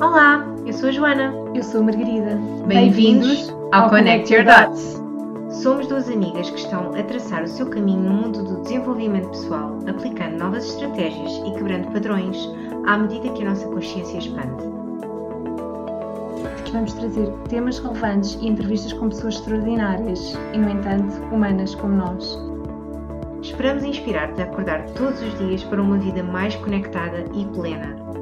Olá, eu sou a Joana. Eu sou a Margarida. Bem-vindos ao Connect Your Dots. Somos duas amigas que estão a traçar o seu caminho no mundo do desenvolvimento pessoal, aplicando novas estratégias e quebrando padrões à medida que a nossa consciência expande. Vamos trazer temas relevantes e entrevistas com pessoas extraordinárias e, no entanto, humanas como nós. Esperamos inspirar-te a acordar todos os dias para uma vida mais conectada e plena.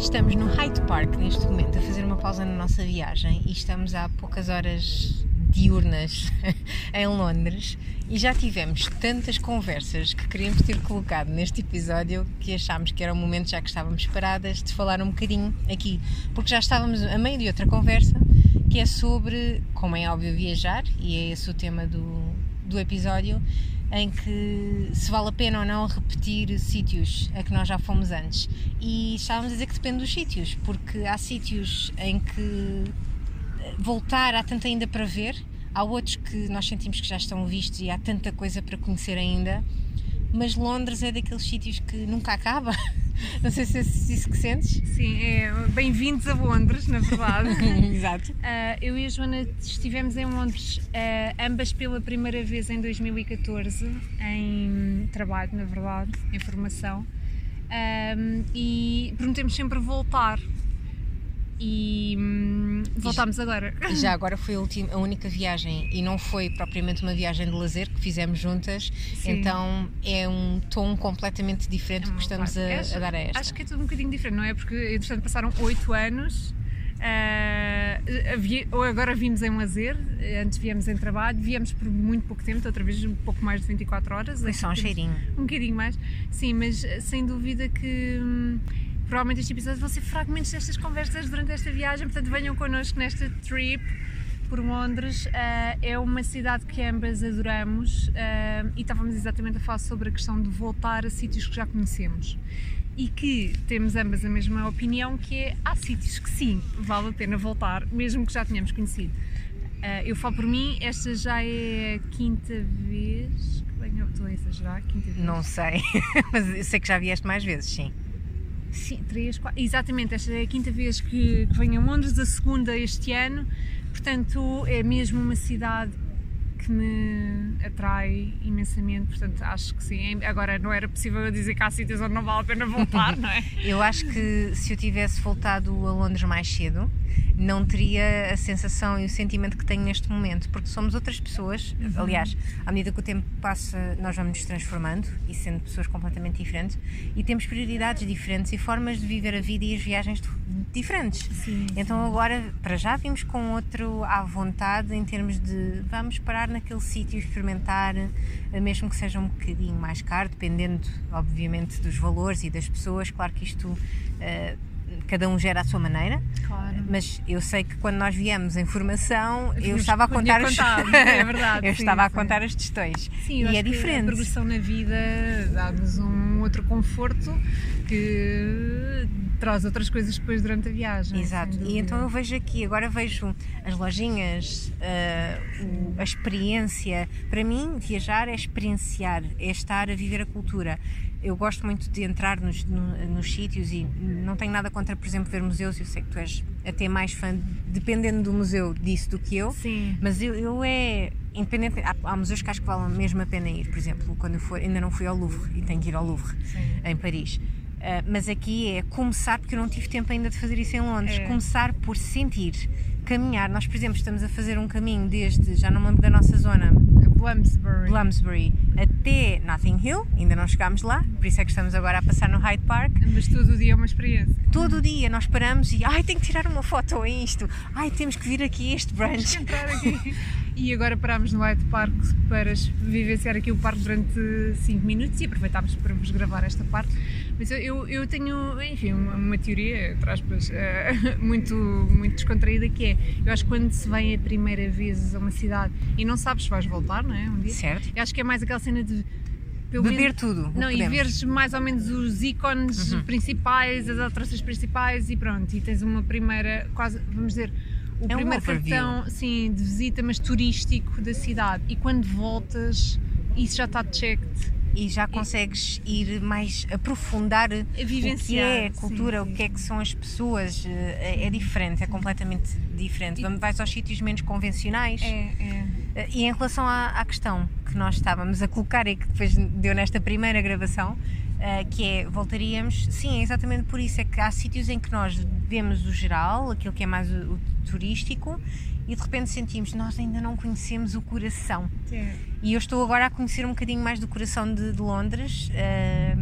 Estamos no Hyde Park neste momento a fazer uma pausa na nossa viagem e estamos há poucas horas diurnas em Londres e já tivemos tantas conversas que queríamos ter colocado neste episódio que achámos que era o momento, já que estávamos paradas, de falar um bocadinho aqui, porque já estávamos a meio de outra conversa que é sobre, como é óbvio, viajar e é esse o tema do, do episódio em que se vale a pena ou não repetir sítios a que nós já fomos antes. E estávamos a dizer que depende dos sítios, porque há sítios em que voltar há tanto ainda para ver, há outros que nós sentimos que já estão vistos e há tanta coisa para conhecer ainda, mas Londres é daqueles sítios que nunca acaba. Não sei se é isso que sentes. Sim, é, bem-vindos a Londres, na verdade. Exato. Uh, eu e a Joana estivemos em Londres, uh, ambas pela primeira vez em 2014, em trabalho, na verdade, em formação. Um, e prometemos sempre voltar e hum, voltámos agora. E já agora foi a, última, a única viagem e não foi propriamente uma viagem de lazer que fizemos juntas, Sim. então é um tom completamente diferente é que estamos a, acho, a, dar a esta. Acho que é tudo um bocadinho diferente, não é? Porque entretanto passaram oito anos. Uh, agora vimos em lazer, antes viemos em trabalho, viemos por muito pouco tempo, outra vez um pouco mais de 24 horas. Foi só um cheirinho. Um bocadinho mais, sim, mas sem dúvida que hum, provavelmente este episódio vão ser fragmentos destas conversas durante esta viagem, portanto venham connosco nesta trip por Londres. Uh, é uma cidade que ambas adoramos uh, e estávamos exatamente a falar sobre a questão de voltar a sítios que já conhecemos. E que temos ambas a mesma opinião, que é há sítios que sim, vale a pena voltar, mesmo que já tenhamos conhecido. Uh, eu falo por mim, esta já é a quinta vez que venho, estou a exagerar, quinta vez. Não sei, mas eu sei que já vieste mais vezes, sim. Sim, três, quatro. Exatamente, esta é a quinta vez que, que venho a Londres, a segunda este ano. Portanto, é mesmo uma cidade que me atrai imensamente, portanto acho que sim. Agora não era possível dizer que há sítios onde não vale a pena voltar, não é? eu acho que se eu tivesse voltado a Londres mais cedo, não teria a sensação e o sentimento que tenho neste momento, porque somos outras pessoas. Uhum. Aliás, à medida que o tempo passa, nós vamos nos transformando e sendo pessoas completamente diferentes e temos prioridades diferentes e formas de viver a vida e as viagens diferentes. Sim, então agora, para já, vimos com outro à vontade em termos de vamos parar naquele sítio, experimentar, eh, mesmo que seja um bocadinho mais caro, dependendo, obviamente, dos valores e das pessoas. Claro que isto. Uh, cada um gera à sua maneira. Claro. Mas eu sei que quando nós viemos em formação, eu estava a contar os... é verdade. eu sim, estava a contar as questões. Sim, e é diferente. a progressão na vida dá-nos um outro conforto que traz outras coisas depois durante a viagem. Exato, e então eu vejo aqui, agora vejo as lojinhas, uh, a experiência. Para mim, viajar é experienciar, é estar a viver a cultura. Eu gosto muito de entrar nos, nos sítios e não tenho nada contra, por exemplo, ver museus. Eu sei que tu és até mais fã, dependendo do museu, disso do que eu. Sim. Mas eu, eu é independente. Há, há, museus que acho que valem mesmo a pena ir. Por exemplo, quando eu for, ainda não fui ao Louvre e tenho que ir ao Louvre, Sim. em Paris. Uh, mas aqui é começar, porque eu não tive tempo ainda de fazer isso em Londres, é. começar por sentir, caminhar. Nós, por exemplo, estamos a fazer um caminho desde, já não me lembro da nossa zona, Bloomsbury. Bloomsbury até Nothing Hill, ainda não chegámos lá, por isso é que estamos agora a passar no Hyde Park. Mas todo o dia é uma experiência. Todo o dia nós paramos e, ai, tenho que tirar uma foto a isto, ai, temos que vir aqui a este brunch. Temos que entrar aqui. e agora parámos no Hyde Park para vivenciar aqui o parque durante 5 minutos e aproveitámos para vos gravar esta parte. Mas eu, eu tenho, enfim, uma, uma teoria, entre aspas, uh, muito, muito descontraída que é, eu acho que quando se vem a primeira vez a uma cidade e não sabes se vais voltar, não é? Um dia, certo. Eu acho que é mais aquela cena de pelo beber menos, tudo. Não, e veres mais ou menos os ícones uhum. principais, as atrações principais e pronto, e tens uma primeira, quase, vamos dizer, o é primeiro um cartão sim, de visita, mas turístico da cidade. E quando voltas, isso já está checked e já consegues ir mais aprofundar o que vivenciar, é a sim, cultura, sim, o que é que são as pessoas. É, é diferente, é completamente diferente. Vamos, vais aos sítios menos convencionais. É, é. Eh, E em relação à, à questão que nós estávamos a colocar e que depois deu nesta primeira gravação, eh, que é voltaríamos, sim, é exatamente por isso, é que há sítios em que nós vemos o geral, aquilo que é mais o, o turístico, e de repente sentimos, nós ainda não conhecemos o coração. é. E eu estou agora a conhecer um bocadinho mais do coração de, de Londres. eh,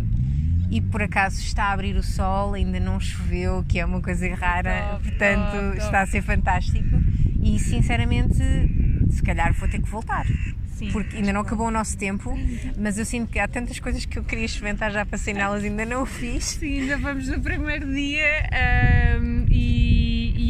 e por acaso está a abrir o sol, ainda não choveu, que é uma coisa rara, Top, portanto top, top. está a ser fantástico. E sinceramente, se calhar vou ter que voltar. Sim, Porque ainda não acabou o nosso tempo, mas eu sinto que há tantas coisas que eu queria experimentar, já passei nelas e ainda não o fiz. Sim, ainda vamos no primeiro dia ahm, e,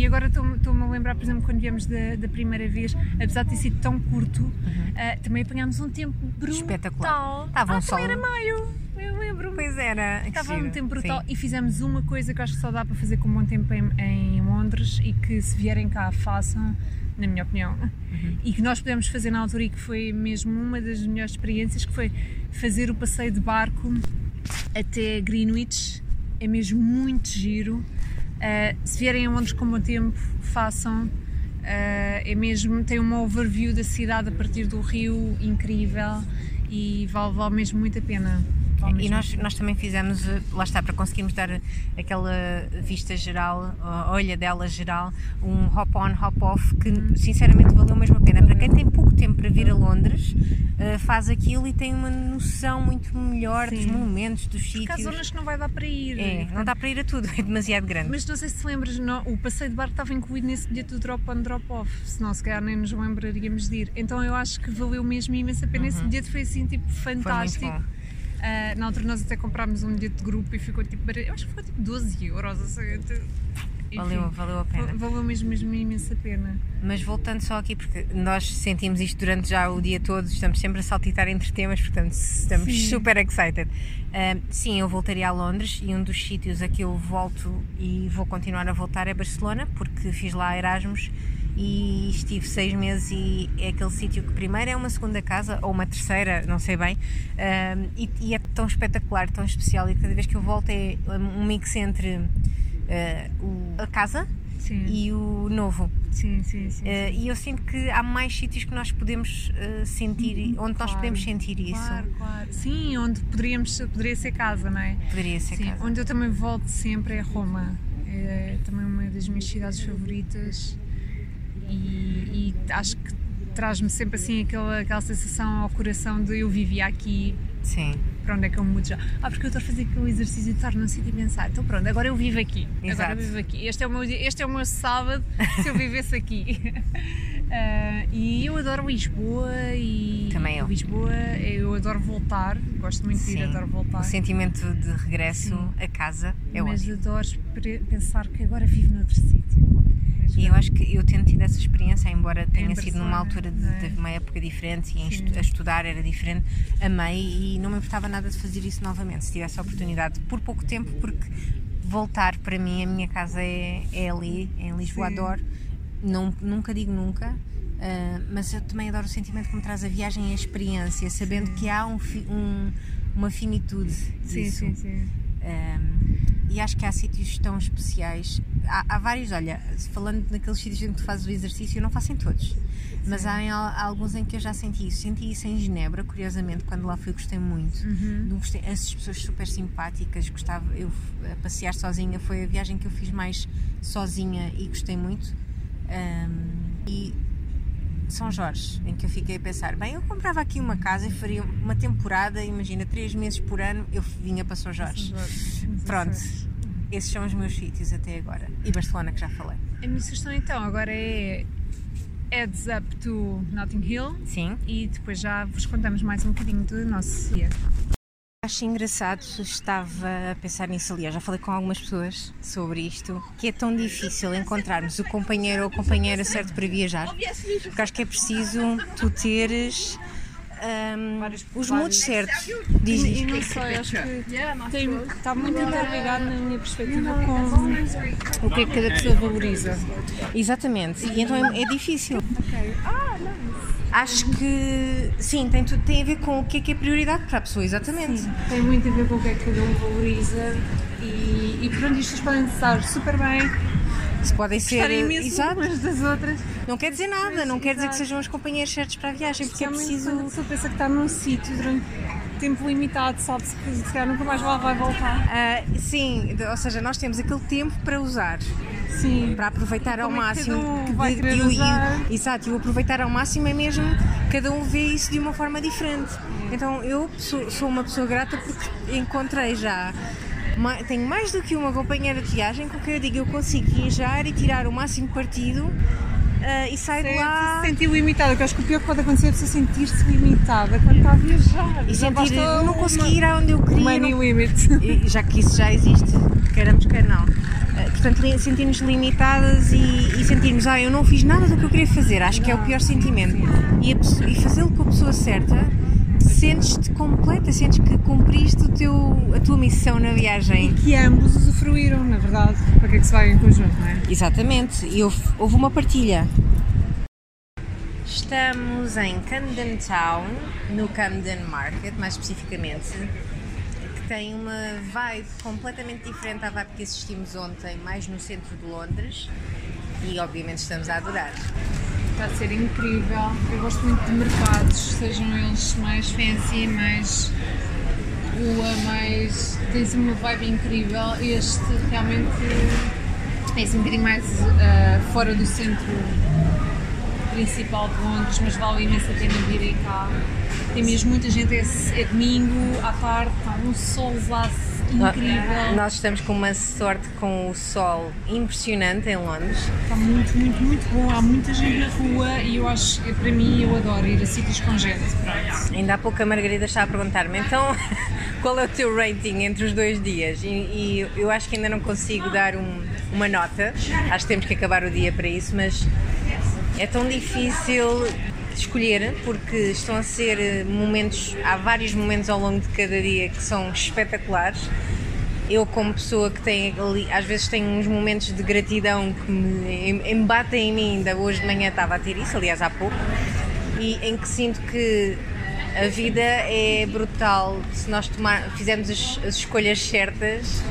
e agora estou- estou-me a lembrar, por exemplo, quando viemos da, da primeira vez, apesar de ter sido tão curto, ah, também apanhámos um tempo brutal. Uhum. Espetacular. Estava um ah, sol- era maio, eu lembro-me. Pois era. Estava um tempo brutal Sim. e fizemos uma coisa que acho que só dá para fazer com um bom tempo em, em Londres e que se vierem cá façam, na minha opinião, Uhum. e que nós pudemos fazer na altura e que foi mesmo uma das melhores experiências, que foi fazer o passeio de barco até Greenwich, é mesmo muito giro. Uh, se vierem a Londres com bom tempo, façam. Uh, é mesmo, tem uma overview da cidade a partir do rio incrível e vale, vale mesmo muito a pena. E nós, nós também fizemos, eh, lá está, para conseguirmos dar aquela vista geral, a olha dela geral, um hop-on, hop-off que sinceramente valeu mesmo a pena. Para quem tem pouco tempo para vir a Londres, eh, faz aquilo e tem uma noção muito melhor dos Sim. monumentos, dos Porque há sítios. zonas que não vai dar para ir. É, não dá para ir a tudo, é demasiado grande. Mas não sei se te lembras, não, o passeio de barco estava incluído nesse bilhete do drop-on, drop-off, senão se calhar nem nos lembraríamos de ir. Então eu acho que valeu mesmo imensa a pena. Esse bilhete foi assim, tipo, Uhum. Fantástico. Ah, na altura nós até comprámos um bilhete de grupo e ficou tipo, eu acho que ficou tipo 12 euros. Assim, enfim, Valeu, valeu a pena. va- Valeu mesmo, mesmo imensa pena. Mas voltando só aqui, porque nós sentimos isto durante já o dia todo, estamos sempre a saltitar entre temas, portanto estamos Sim. super excited. Ah, sim, eu voltaria a Londres e um dos sítios a que eu volto e vou continuar a voltar é Barcelona, porque fiz lá Erasmus e estive seis meses e é aquele sítio que primeiro é uma segunda casa ou uma terceira, não sei bem, ah, e, e é tão espetacular, tão especial e cada vez que eu volto é um mix entre ah, o- a casa Sim, e o novo. sim, sim. sim. Uh, e eu sinto que há mais sítios que nós podemos uh, sentir, onde nós Claro, podemos sentir isso. Claro, claro. Sim, onde poderíamos, poderia ser casa, não é? Poderia ser Sim, casa. onde eu também volto sempre é Roma. É também uma das minhas cidades favoritas e, e acho que traz-me sempre assim aquela, aquela sensação ao coração de eu vivia aqui, Sim, para onde é que eu mudo já? Ah, porque eu estou a fazer aquele exercício de estar num sítio e pensar, então pronto, agora eu vivo aqui, agora Exato. eu vivo aqui, este é o meu, este é o meu sábado se eu vivesse aqui. Ah, e eu adoro Lisboa e Também eu. Lisboa, eu adoro voltar, gosto muito de ir, sim. adoro voltar. O sentimento de regresso a casa é mas ótimo. adoro espre- pensar que agora vivo noutro sítio. E eu acho que eu tendo tido essa experiência, embora tenha sido numa altura de, é? de uma época diferente e Sim. estu- a estudar era diferente, amei e não me importava nada de fazer isso novamente, se tivesse a oportunidade, por pouco tempo, porque voltar para mim, a minha casa é, é ali, é em Lisboa, Sim. adoro. Não, nunca digo nunca, ah, mas eu também adoro o sentimento que me traz a viagem e a experiência, sabendo que há um, um- uma finitude Sim, disso. sim, sim. Um, e acho que há sítios tão especiais. Há, há vários, olha, falando naqueles sítios em que tu fazes o exercício, eu não faço em todos, mas há, em al- alguns em que eu já senti isso. Senti isso em Genebra, curiosamente, quando lá fui, gostei muito. Uhum. Gostei, essas pessoas super simpáticas, gostava, eu a passear sozinha, foi a viagem que eu fiz mais sozinha e gostei muito. Um, e São Jorge, em que eu fiquei a pensar, bem, eu comprava aqui uma casa e faria uma temporada, imagina, três meses por ano, eu vinha para São Jorge. Pronto, esses são os meus sítios até agora. E Barcelona, que já falei. A minha sugestão então agora é heads up to Notting Hill Sim. e depois já vos contamos mais um bocadinho do nosso dia. Acho engraçado, estava a pensar nisso aliás, já falei com algumas pessoas sobre isto, que é tão difícil encontrarmos o companheiro ou a companheira certo para viajar, porque acho que é preciso tu teres hum, os modos certos. Diz E isto. não sei, acho que tem, está muito interligado na minha perspectiva com o que é que cada pessoa valoriza. Exatamente, e então é, é difícil. Ah, não. Acho que sim, tem, tudo, tem a ver com o que é que é prioridade para a pessoa, exatamente. Sim, tem muito a ver com o que é que cada um valoriza e, e pronto, isto podem estar super bem, Se podem ser. imenso Exato. umas das outras. Não quer dizer nada, não quer dizer que exato. sejam os companheiros certos para a viagem, porque é quando a preciso. pessoa pensa que está num sítio durante tempo limitado, sabe-se que se calhar nunca mais lá vai voltar. Ah, sim, ou seja, nós temos aquele tempo para usar, Sim. para aproveitar ao é máximo. um de- e e- usar? exato, e o aproveitar ao máximo é mesmo cada um vê isso de uma forma diferente. Então eu sou, sou uma pessoa grata porque encontrei já. Tenho mais do que uma companheira de viagem com quem eu digo eu consigo viajar e tirar o máximo partido ah, e saio de lá. Se sentir limitada, que acho que o pior que pode acontecer é pessoa sentir-se limitada quando está a viajar. E Já sentir, não uma- consegui ir aonde eu queria. Money não- limit. E já que isso já existe, queiramos quer não. Eh, Portanto, li- sentirmos limitadas e, e sentirmos, ah, eu não fiz nada do que eu queria fazer, acho que é o pior sentimento. E, a e fazê-lo com a pessoa certa, sentes-te completa, sentes que cumpriste o teu, a tua missão na viagem. Que ambos usufruíram, na verdade. Para que é que se vai em conjunto, não é? Exatamente, e houve, houve uma partilha. Estamos em Camden Town, no Camden Market, mais especificamente, que tem uma vibe completamente diferente à vibe que assistimos ontem, mais no centro de Londres, e obviamente estamos a adorar. Está a ser incrível. Eu gosto muito de mercados, sejam eles mais fancy, mais rua, mais. assim uma vibe incrível. Este realmente é um bocadinho mais ah, fora do centro principal de Londres, mas vale imensa pena virem cá. Tem mesmo muita gente, é, é domingo, à tarde, está um solzaço incrível. Nós estamos com uma sorte com o sol impressionante em Londres. Está muito, muito, muito bom. Há muita gente na rua e eu acho, para mim, eu adoro ir a sítios com gente. Pronto. Ainda há pouco a Margarida estava a perguntar-me, então qual é o teu rating entre os dois dias? E, e eu acho que ainda não consigo dar um- uma nota, acho que temos que acabar o dia para isso, mas é tão difícil escolher porque estão a ser eh, momentos, há vários momentos ao longo de cada dia que são espetaculares. Eu, como pessoa que tem ali, às vezes tenho uns momentos de gratidão que me em- embatem em mim, ainda hoje de manhã estava a ter isso, aliás, há pouco, e em que sinto que a vida é brutal se nós tomar, fizermos as, as escolhas certas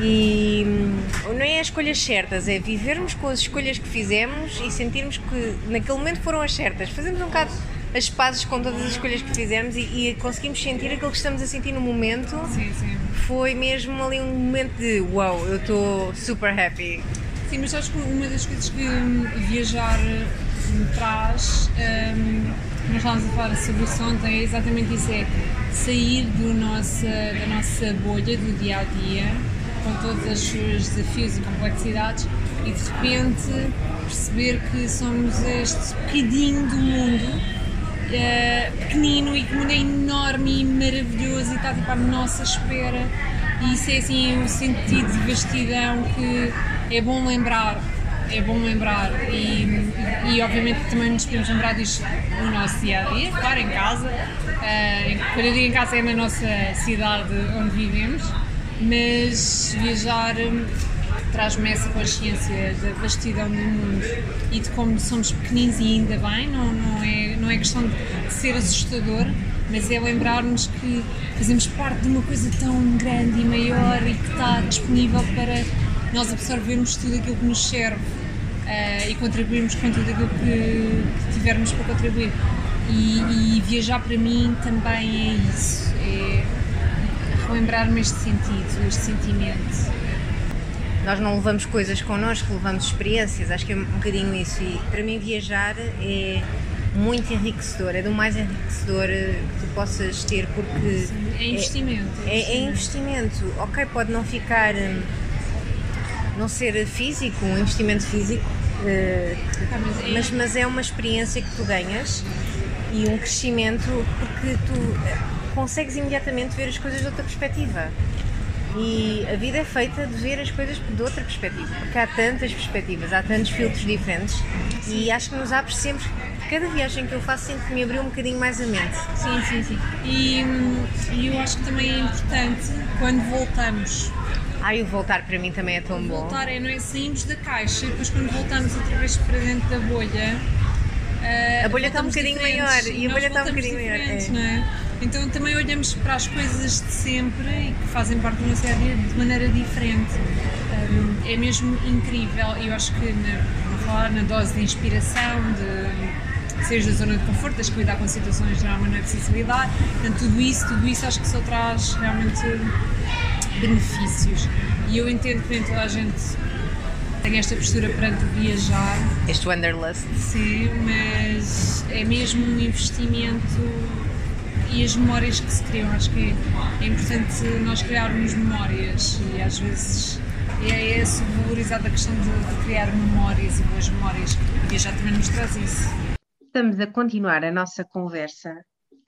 e hum, não é as escolhas certas, é vivermos com as escolhas que fizemos e sentirmos que naquele momento foram as certas. Fazemos um bocado as pazes com todas as escolhas que fizemos e, e conseguimos sentir aquilo que estamos a sentir no momento. Sim, sim. Foi mesmo ali um momento de wow, eu estou super happy. Sim, mas acho que uma das coisas que hum, viajar hum, me traz, hum, nós estávamos a falar sobre isso ontem, é exatamente isso, é sair do nossa, da nossa bolha do dia a dia, com todos os seus desafios e complexidades, e de repente perceber que somos este bocadinho do mundo eh, pequenino e que mundo é enorme e maravilhoso e está tipo à nossa espera. E isso é assim o sentido de vastidão que é bom lembrar é bom lembrar. E, e obviamente também nos podemos lembrar disto no nosso dia a dia, claro, em casa. Eh, quando eu digo em casa é na nossa cidade onde vivemos mas viajar hum, traz-me essa consciência da vastidão do mundo e de como somos pequeninos e ainda bem, não, não, é, não é questão de ser assustador, mas é lembrar-nos que fazemos parte de uma coisa tão grande e maior e que está disponível para nós absorvermos tudo aquilo que nos serve eh, e contribuirmos com tudo aquilo que, que tivermos para contribuir. E, e viajar para mim também é isso, é relembrar-me este sentido, este sentimento. Nós não levamos coisas connosco, levamos experiências, acho que é um bocadinho isso. E para mim, viajar é muito enriquecedor, é do mais enriquecedor que tu possas ter, porque É investimento. é, é investimento. Ok, pode não ficar, hum, não ser físico, um investimento físico, eh, mas é- mas, mas é uma experiência que tu ganhas e um crescimento porque tu consegues imediatamente ver as coisas de outra perspectiva. E a vida é feita de ver as coisas de outra perspectiva, porque há tantas perspectivas, há tantos filtros diferentes e acho que nos abre sempre. Cada viagem que eu faço sinto que me abriu um bocadinho mais a mente. Sim, sim, sim. E, hum, e eu acho que também é importante quando voltamos. Ai, o voltar para mim também é tão bom. Voltar é, não é? Saímos da caixa e depois quando voltamos outra vez para dentro da bolha, Uh, a bolha está um bocadinho maior e a bolha está um bocadinho maior. É. Não é? Então também olhamos para as coisas de sempre e que fazem parte da nossa vida de maneira diferente. Um, é mesmo incrível, eu acho que na, falar na dose de inspiração, de seja da zona de conforto, das que lidar com situações de uma acessibilidade, portanto tudo isso, tudo isso acho que só traz realmente benefícios. E eu entendo que nem toda a gente tem esta postura perante viajar. Este wanderlust. Sim, mas é mesmo um investimento e as memórias que se criam. Acho que é, importante nós criarmos memórias e às vezes é, é subvalorizada a questão de, de, criar memórias e boas memórias. E viajar também nos traz isso. Estamos a continuar a nossa conversa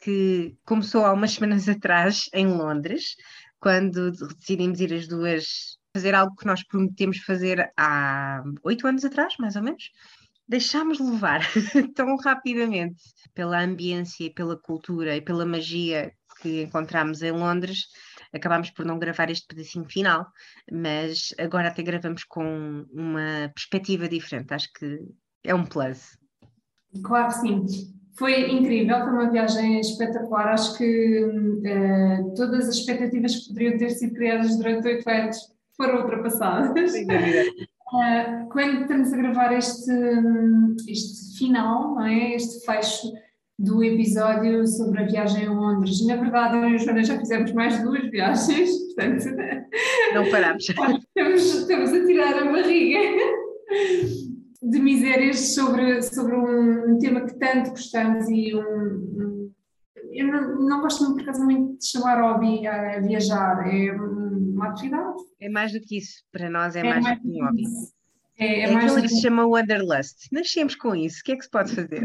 que começou há umas semanas atrás em Londres, quando decidimos ir as duas fazer algo que nós prometemos fazer há oito anos atrás, mais ou menos. Deixámos levar tão rapidamente pela ambiência e pela cultura e pela magia que encontramos em Londres, acabámos por não gravar este pedacinho final, mas agora até gravamos com uma perspectiva diferente. Acho que é um plus. Claro que sim. Foi incrível, foi uma viagem espetacular. Acho que uh, todas as expectativas que poderiam ter sido criadas durante oito anos foram ultrapassadas. Sem dúvida. Uh, quando estamos a gravar este, este final, não é? este fecho do episódio sobre a viagem a Londres. Na verdade, eu e a Joana já fizemos mais duas viagens, portanto. Não paramos. Estamos, estamos a tirar a barriga de misérias sobre, sobre um, um tema que tanto gostamos e um, um eu não, não, gosto muito, por acaso, muito de chamar hobby a viajar, é É mais do que isso, para nós é, é mais, mais do que um hobby. É, é, é aquilo que se chama Wanderlust. Nascemos com isso, o que é que se pode fazer?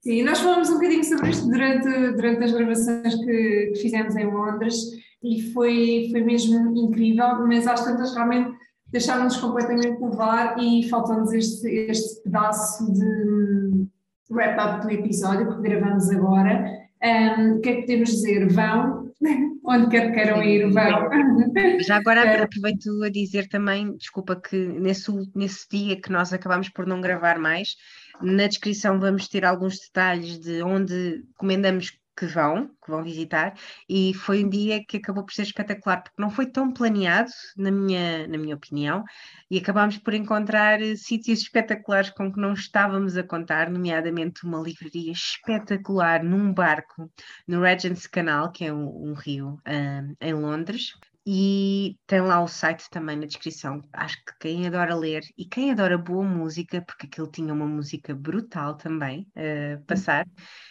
Sim, nós falamos um bocadinho sobre isto durante, durante as gravações que, que fizemos em Londres e foi, foi mesmo incrível, mas às tantas realmente deixámos-nos completamente levar e faltou-nos este, este pedaço de wrap-up do episódio que gravamos agora. Um, o que é que podemos dizer? Vão, onde quer que queiram ir, vão. Já agora aproveito a dizer também, desculpa que nesse, nesse dia que nós acabámos por não gravar mais, na descrição vamos ter alguns detalhes de onde recomendamos que vão, que vão visitar, e foi um dia que acabou por ser espetacular, porque não foi tão planeado, na minha, na minha opinião, e acabámos por encontrar eh, sítios espetaculares com que não estávamos a contar, nomeadamente uma livraria espetacular num barco no Regent's Canal, que é um, um rio um, em Londres, e tem lá o site também na descrição. Acho que quem adora ler e quem adora boa música, porque aquilo tinha uma música brutal também uh, passar,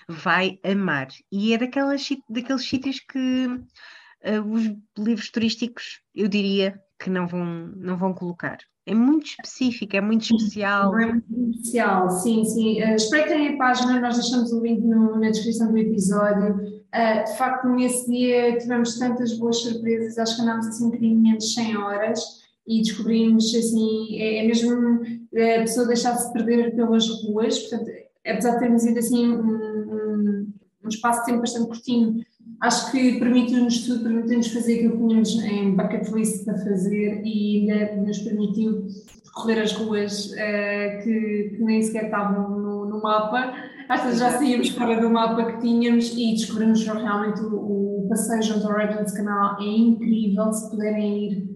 vai amar. E é daquelas, daqueles sítios que uh, os livros turísticos, eu diria, que não vão, não vão colocar. É muito específico, é muito especial. É muito especial, sim, sim. Uh, espreitem a página, nós deixamos o link no, na descrição do episódio. Uh, de facto, nesse dia tivemos tantas boas surpresas, acho que andámos assim um bocadinho menos de 100 horas e descobrimos assim, é, é mesmo a pessoa deixar-se perder pelas ruas, portanto, apesar de termos ido assim um, um, um espaço de tempo bastante curtinho, acho que permitiu-nos tudo, permitiu-nos fazer aquilo que tínhamos em bucket list para fazer e ainda nos permitiu percorrer as ruas uh, que, que, nem sequer estavam no, no mapa. Às vezes já saímos fora do mapa que tínhamos e descobrimos realmente o, o passeio junto ao Regent's Canal. É incrível, se puderem ir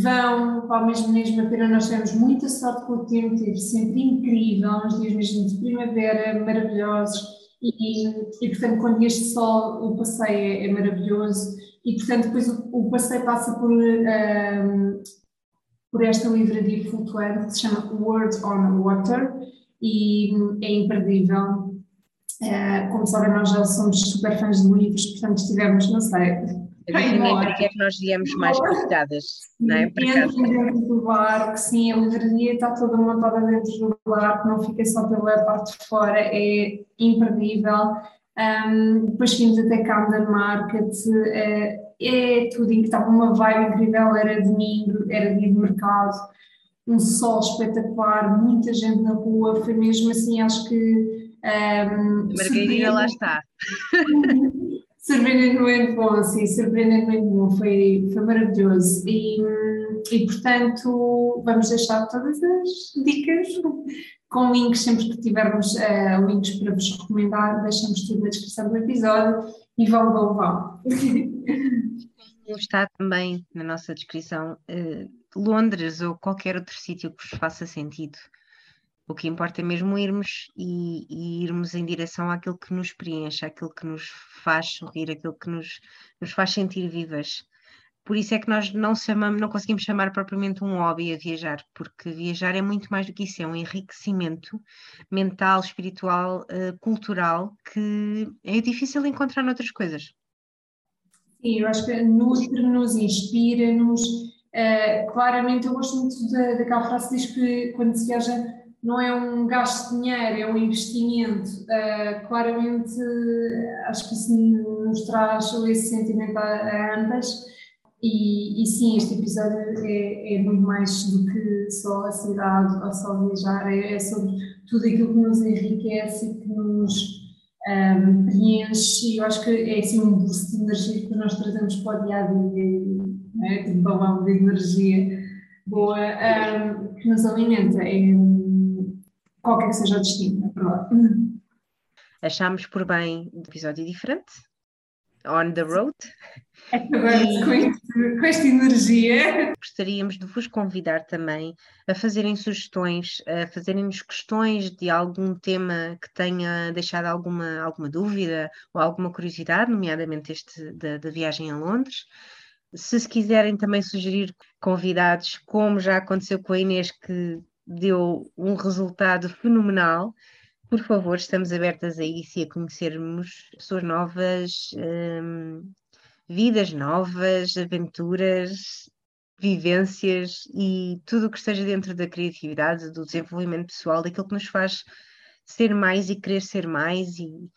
vão, ao mesmo mesmo a pena, nós tivemos muita sorte com o tempo, teve sempre incrível, uns dias mesmo de primavera maravilhosos e, e portanto quando este sol o passeio é, é maravilhoso e portanto depois o, o passeio passa por, um, por esta livraria flutuante que se chama Words on Water e é imperdível. Uh, como sabem, nós já somos super fãs de livros, portanto estivemos, não sei. Para que é que nós viemos mais convidadas, não é? Para dentro do barco, sim, a livraria está toda montada dentro do barco, não fica só pela parte de fora, é imperdível. Um, depois vimos até Camden Market, uh, é tudo em que estava uma vibe incrível, era domingo, era dia de mercado, um sol espetacular, muita gente na rua, foi mesmo assim, acho que. Um, Margarida lá está. Surpreendentemente bom, sim, surpreendentemente bom, foi, foi maravilhoso. E, e, portanto, vamos deixar todas as dicas com links, sempre que tivermos uh, links para vos recomendar, deixamos tudo na descrição do episódio e vão, vão, vão. Está também na nossa descrição uh, Londres ou qualquer outro sítio que vos faça sentido. O que importa é mesmo irmos e, e, irmos em direção àquilo que nos preenche, àquilo que nos faz sorrir, aquilo que nos, nos faz sentir vivas. Por isso é que nós não, chamamos, não conseguimos chamar propriamente um hobby a viajar, porque viajar é muito mais do que isso, é um enriquecimento mental, espiritual, uh, cultural, que é difícil encontrar noutras coisas. Sim, eu acho que nutre-nos, inspira-nos. Uh, claramente, eu gosto muito da, daquela frase que diz que quando se viaja não é um gasto de dinheiro, é um investimento. Uh, claramente, acho que isso nos traz esse sentimento a, a ambas. E, e, sim, este episódio é, é, muito mais do que só a cidade ou só viajar, é, é sobre tudo aquilo que nos enriquece que nos um, preenche. E eu acho que é assim um boost de energia que nós trazemos para o dia a dia, né? tipo balão de energia boa um, que nos alimenta. É, qualquer que seja o destino, é verdade. Achámos por bem um episódio diferente, on the road. Acabamos com, este, com esta energia. Gostaríamos de vos convidar também a fazerem sugestões, a fazerem-nos questões de algum tema que tenha deixado alguma, alguma dúvida ou alguma curiosidade, nomeadamente este da, da viagem a Londres. Se se quiserem também sugerir convidados, como já aconteceu com a Inês, que deu um resultado fenomenal. Por favor, estamos abertas a isso e a conhecermos pessoas novas, hum, vidas novas, aventuras, vivências e tudo o que esteja dentro da criatividade, do desenvolvimento pessoal, daquilo que nos faz ser mais e querer ser mais e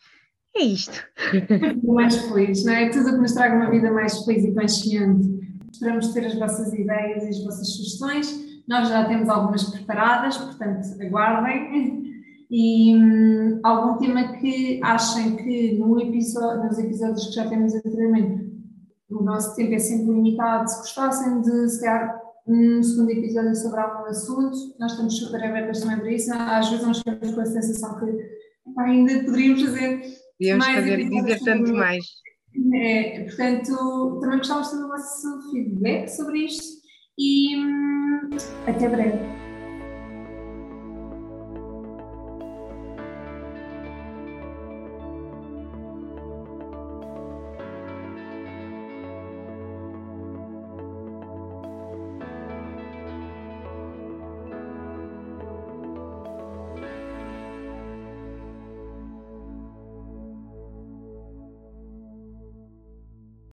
é isto. mais feliz, não é? Tudo que nos traga uma vida mais feliz e consciente. Esperamos ter as vossas ideias e as vossas sugestões nós já temos algumas preparadas, portanto, aguardem. E hum, algum tema que achem que no episódio, nos episódios que já temos anteriormente, o nosso tempo é sempre limitado, se gostassem de se calhar um segundo episódio sobre algum assunto, nós estamos super abertas também para isso. Às vezes nós ficamos com a sensação que ainda poderíamos fazer Podíamos mais fazer, dizer tanto mais. É, portanto, também gostávamos de ter o vosso feedback sobre isto e hum, até breve.